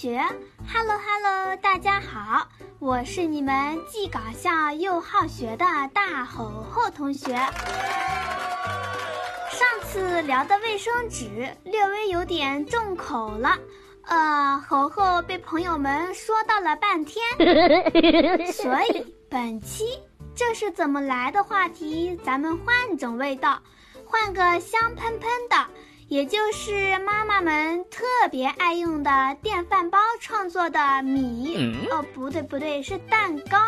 学，Hello Hello，大家好，我是你们既搞笑又好学的大吼吼同学。上次聊的卫生纸略微有点重口了，呃，猴猴被朋友们说到了半天，所以本期这是怎么来的话题，咱们换种味道，换个香喷喷的。也就是妈妈们特别爱用的电饭煲创作的米哦，不对不对，是蛋糕。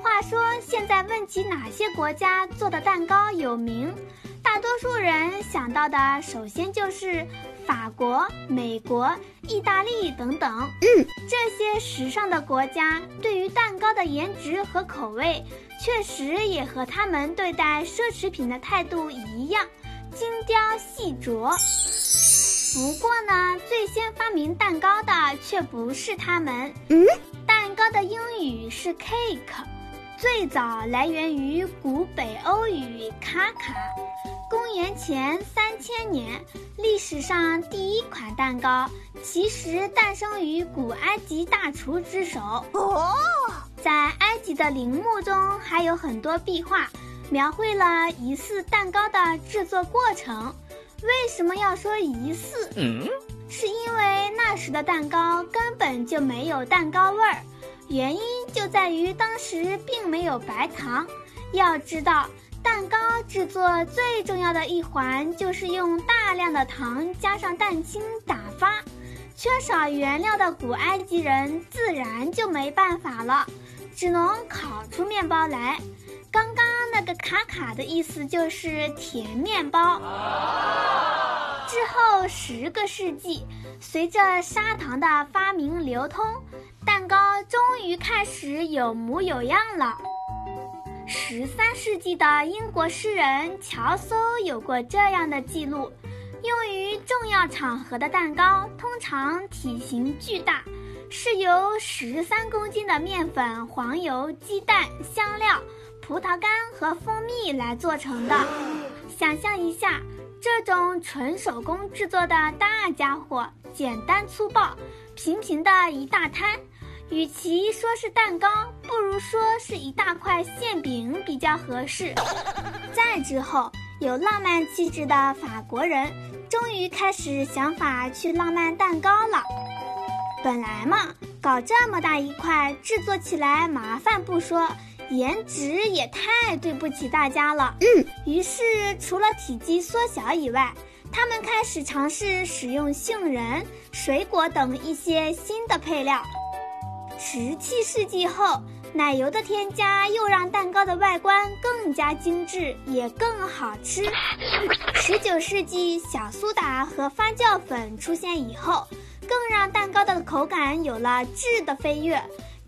话说现在问起哪些国家做的蛋糕有名，大多数人想到的首先就是法国、美国、意大利等等。嗯，这些时尚的国家对于蛋糕的颜值和口味，确实也和他们对待奢侈品的态度一样。精雕细琢。不过呢，最先发明蛋糕的却不是他们。嗯，蛋糕的英语是 cake，最早来源于古北欧语卡卡。公元前三千年，历史上第一款蛋糕其实诞生于古埃及大厨之手。哦，在埃及的陵墓中还有很多壁画。描绘了疑似蛋糕的制作过程。为什么要说疑似？嗯，是因为那时的蛋糕根本就没有蛋糕味儿。原因就在于当时并没有白糖。要知道，蛋糕制作最重要的一环就是用大量的糖加上蛋清打发。缺少原料的古埃及人自然就没办法了，只能烤出面包来。刚刚那个卡卡的意思就是甜面包。之后十个世纪，随着砂糖的发明流通，蛋糕终于开始有模有样了。十三世纪的英国诗人乔叟有过这样的记录：用于重要场合的蛋糕通常体型巨大，是由十三公斤的面粉、黄油、鸡蛋、香料。葡萄干和蜂蜜来做成的，想象一下，这种纯手工制作的大家伙，简单粗暴，平平的一大摊，与其说是蛋糕，不如说是一大块馅饼比较合适。再之后，有浪漫气质的法国人，终于开始想法去浪漫蛋糕了。本来嘛，搞这么大一块，制作起来麻烦不说。颜值也太对不起大家了。嗯，于是除了体积缩小以外，他们开始尝试使用杏仁、水果等一些新的配料。十七世纪后，奶油的添加又让蛋糕的外观更加精致，也更好吃。十九世纪，小苏打和发酵粉出现以后，更让蛋糕的口感有了质的飞跃。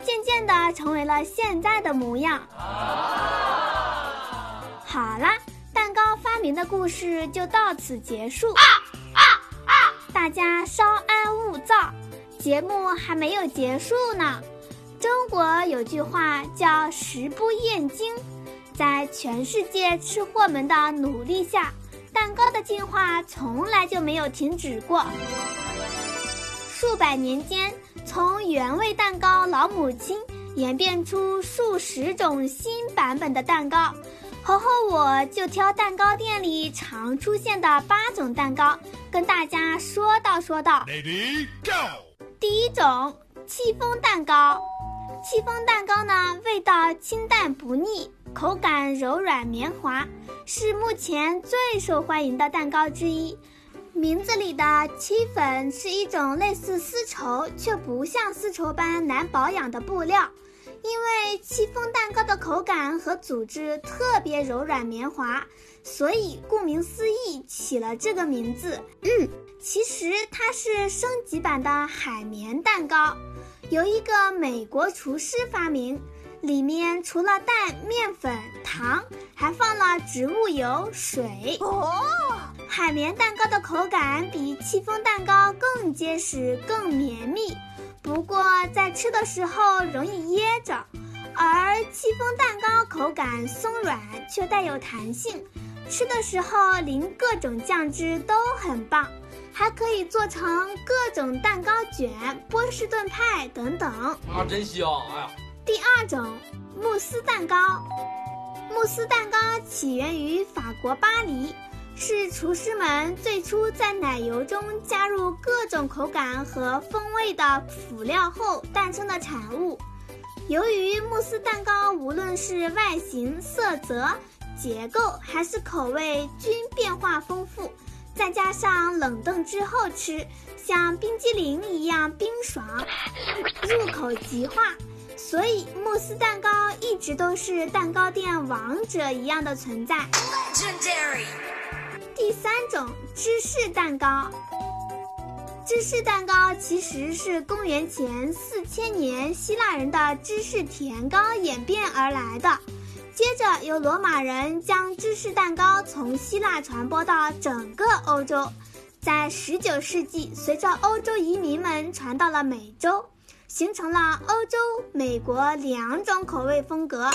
渐渐的成为了现在的模样。好啦，蛋糕发明的故事就到此结束。大家稍安勿躁，节目还没有结束呢。中国有句话叫“食不厌精”，在全世界吃货们的努力下，蛋糕的进化从来就没有停止过。数百年间。从原味蛋糕老母亲演变出数十种新版本的蛋糕，猴猴我就挑蛋糕店里常出现的八种蛋糕，跟大家说道说道。Ready go！第一种戚风蛋糕，戚风蛋糕呢，味道清淡不腻，口感柔软绵滑，是目前最受欢迎的蛋糕之一。名字里的戚粉是一种类似丝绸却不像丝绸般难保养的布料，因为戚风蛋糕的口感和组织特别柔软绵滑，所以顾名思义起了这个名字。嗯，其实它是升级版的海绵蛋糕，由一个美国厨师发明。里面除了蛋、面粉、糖，还放了植物油、水。哦，海绵蛋糕的口感比戚风蛋糕更结实、更绵密，不过在吃的时候容易噎着。而戚风蛋糕口感松软却带有弹性，吃的时候淋各种酱汁都很棒，还可以做成各种蛋糕卷、波士顿派等等。啊，真香！哎呀，第二种慕斯蛋糕，慕斯蛋糕起源于法国巴黎。是厨师们最初在奶油中加入各种口感和风味的辅料后诞生的产物。由于慕斯蛋糕无论是外形、色泽、结构还是口味均变化丰富，再加上冷冻之后吃，像冰激凌一样冰爽，入口即化，所以慕斯蛋糕一直都是蛋糕店王者一样的存在。Legendary。第三种芝士蛋糕，芝士蛋糕其实是公元前四千年希腊人的芝士甜糕演变而来的，接着由罗马人将芝士蛋糕从希腊传播到整个欧洲，在十九世纪随着欧洲移民们传到了美洲，形成了欧洲、美国两种口味风格。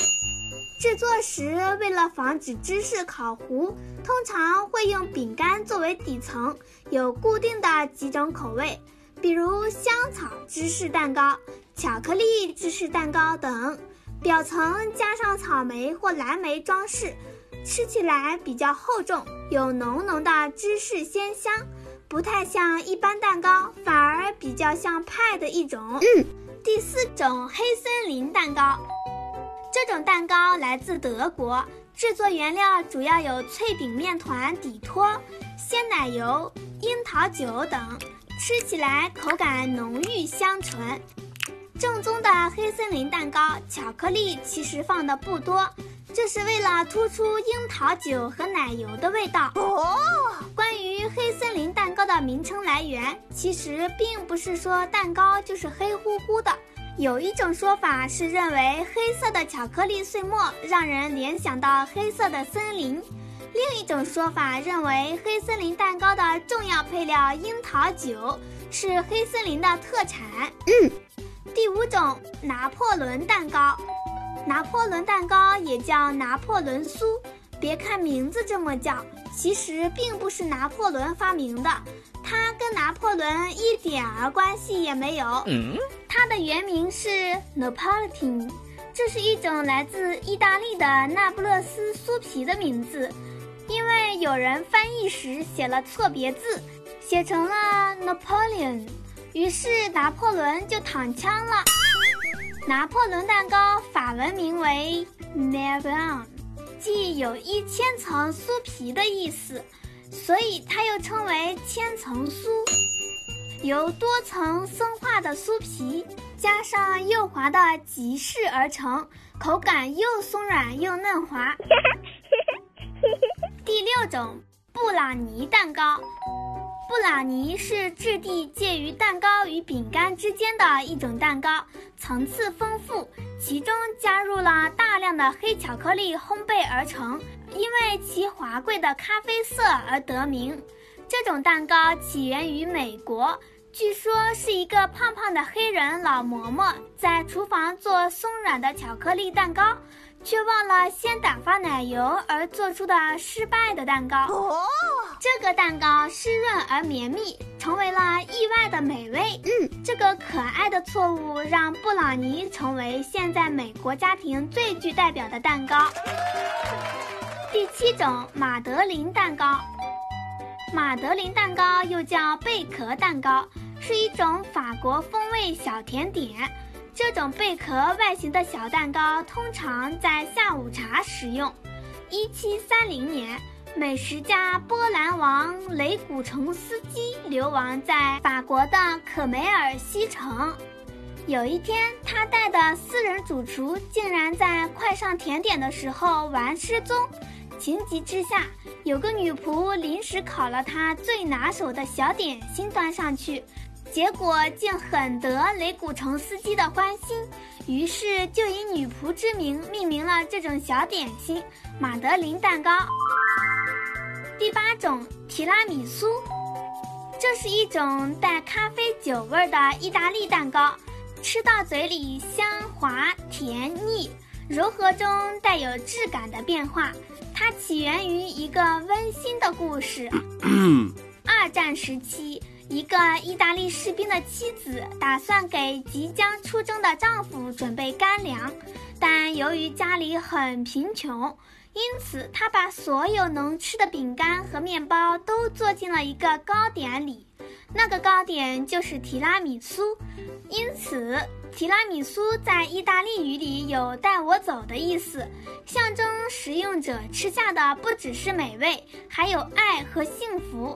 制作时，为了防止芝士烤糊，通常会用饼干作为底层，有固定的几种口味，比如香草芝士蛋糕、巧克力芝士蛋糕等，表层加上草莓或蓝莓装饰，吃起来比较厚重，有浓浓的芝士鲜香，不太像一般蛋糕，反而比较像派的一种。嗯，第四种黑森林蛋糕。这种蛋糕来自德国，制作原料主要有脆饼面团底托、鲜奶油、樱桃酒等，吃起来口感浓郁香醇。正宗的黑森林蛋糕，巧克力其实放的不多，这是为了突出樱桃酒和奶油的味道。哦，关于黑森林蛋糕的名称来源，其实并不是说蛋糕就是黑乎乎的。有一种说法是认为黑色的巧克力碎末让人联想到黑色的森林，另一种说法认为黑森林蛋糕的重要配料樱桃酒是黑森林的特产。嗯，第五种拿破仑蛋糕，拿破仑蛋糕也叫拿破仑酥，别看名字这么叫，其实并不是拿破仑发明的，它跟拿破仑一点儿关系也没有。嗯。它的原名是 Napolitan，这是一种来自意大利的那不勒斯酥皮的名字，因为有人翻译时写了错别字，写成了 Napoleon，于是拿破仑就躺枪了。拿破仑蛋糕法文名为 Napoleon，既有一千层酥皮的意思，所以它又称为千层酥。由多层生化的酥皮加上幼滑的吉士而成，口感又松软又嫩滑。第六种布朗尼蛋糕，布朗尼是质地介于蛋糕与饼干之间的一种蛋糕，层次丰富，其中加入了大量的黑巧克力烘焙而成，因为其华贵的咖啡色而得名。这种蛋糕起源于美国，据说是一个胖胖的黑人老嬷嬷在厨房做松软的巧克力蛋糕，却忘了先打发奶油而做出的失败的蛋糕。哦，这个蛋糕湿润而绵密，成为了意外的美味。嗯，这个可爱的错误让布朗尼成为现在美国家庭最具代表的蛋糕。第七种马德琳蛋糕。马德琳蛋糕又叫贝壳蛋糕，是一种法国风味小甜点。这种贝壳外形的小蛋糕通常在下午茶食用。一七三零年，美食家波兰王雷古城斯基流亡在法国的可梅尔西城。有一天，他带的私人主厨竟然在快上甜点的时候玩失踪。情急之下，有个女仆临时烤了他最拿手的小点心端上去，结果竟很得雷古城司机的欢心，于是就以女仆之名命名了这种小点心——马德琳蛋糕。第八种提拉米苏，这是一种带咖啡酒味的意大利蛋糕，吃到嘴里香滑甜腻，柔和中带有质感的变化。它起源于一个温馨的故事。二战时期，一个意大利士兵的妻子打算给即将出征的丈夫准备干粮，但由于家里很贫穷。因此，她把所有能吃的饼干和面包都做进了一个糕点里，那个糕点就是提拉米苏。因此，提拉米苏在意大利语里有“带我走”的意思，象征食用者吃下的不只是美味，还有爱和幸福。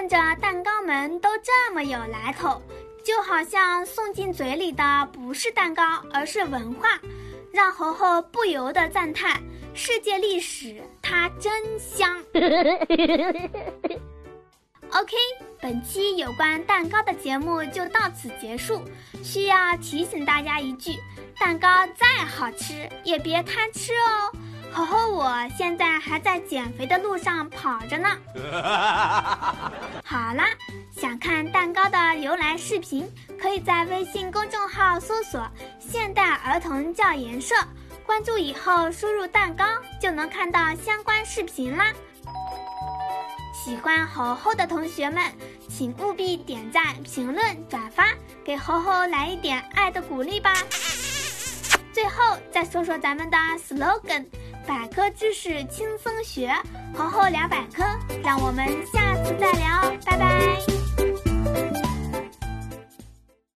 看着蛋糕们都这么有来头，就好像送进嘴里的不是蛋糕，而是文化。让猴猴不由得赞叹：“世界历史，它真香。”OK，本期有关蛋糕的节目就到此结束。需要提醒大家一句：蛋糕再好吃，也别贪吃哦。猴猴，我现在还在减肥的路上跑着呢。好啦，想看蛋糕的由来视频，可以在微信公众号搜索“现代儿童教研社”，关注以后输入“蛋糕”就能看到相关视频啦。喜欢猴猴的同学们，请务必点赞、评论、转发，给猴猴来一点爱的鼓励吧。最后再说说咱们的 slogan。百科知识轻松学，皇后聊百科，让我们下次再聊，拜拜。